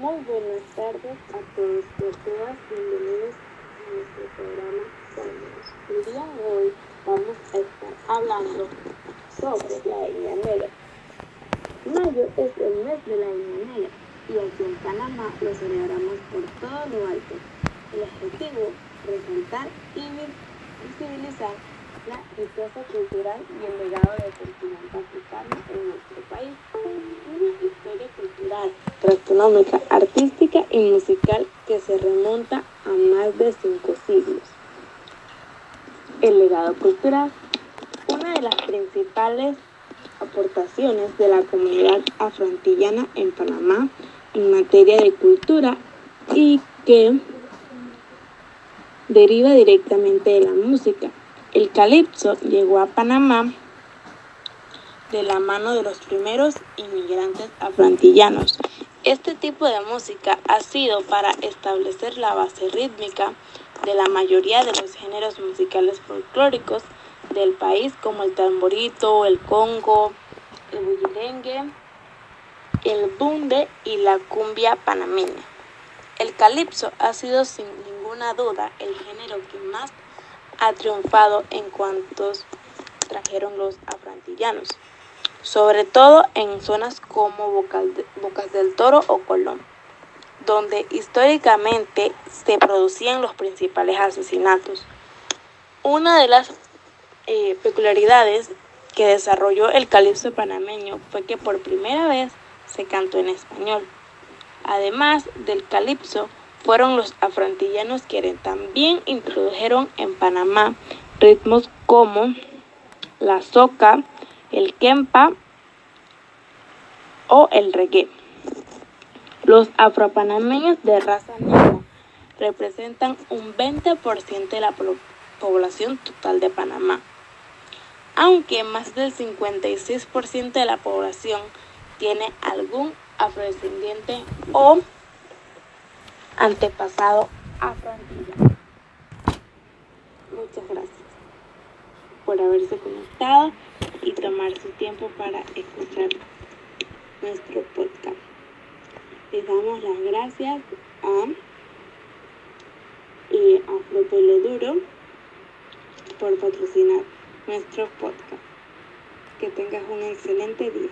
Muy buenas tardes a todos y a todas. Bienvenidos a nuestro programa Sueños. El día de hoy vamos a estar hablando sobre la India Negra. Mayo es el mes de la India Negra y aquí en Panamá lo celebramos por todo lo alto. El objetivo, resaltar y visibilizar la riqueza cultural y el legado del continente africano en nuestro país. Una historia cultural, gastronómica, artística y musical que se remonta a más de cinco siglos. El legado cultural, una de las principales aportaciones de la comunidad afroantillana en Panamá en materia de cultura y que deriva directamente de la música el calipso llegó a Panamá de la mano de los primeros inmigrantes afroantillanos. Este tipo de música ha sido para establecer la base rítmica de la mayoría de los géneros musicales folclóricos del país como el tamborito, el congo, el bullirengue, el bunde y la cumbia panameña. El calipso ha sido sin ninguna duda el género que más ha triunfado en cuantos trajeron los afrantillanos, sobre todo en zonas como Bocas del Toro o Colón, donde históricamente se producían los principales asesinatos. Una de las eh, peculiaridades que desarrolló el calipso panameño fue que por primera vez se cantó en español. Además del calipso, fueron los afrantillanos quienes también introdujeron en Panamá ritmos como la soca, el kempa o el reggae. Los afropanameños de raza negra representan un 20% de la población total de Panamá, aunque más del 56% de la población tiene algún afrodescendiente o antepasado afroantillano. Muchas gracias por haberse conectado y tomar su tiempo para escuchar nuestro podcast. Les damos las gracias a, y a Duro por patrocinar nuestro podcast. Que tengas un excelente día.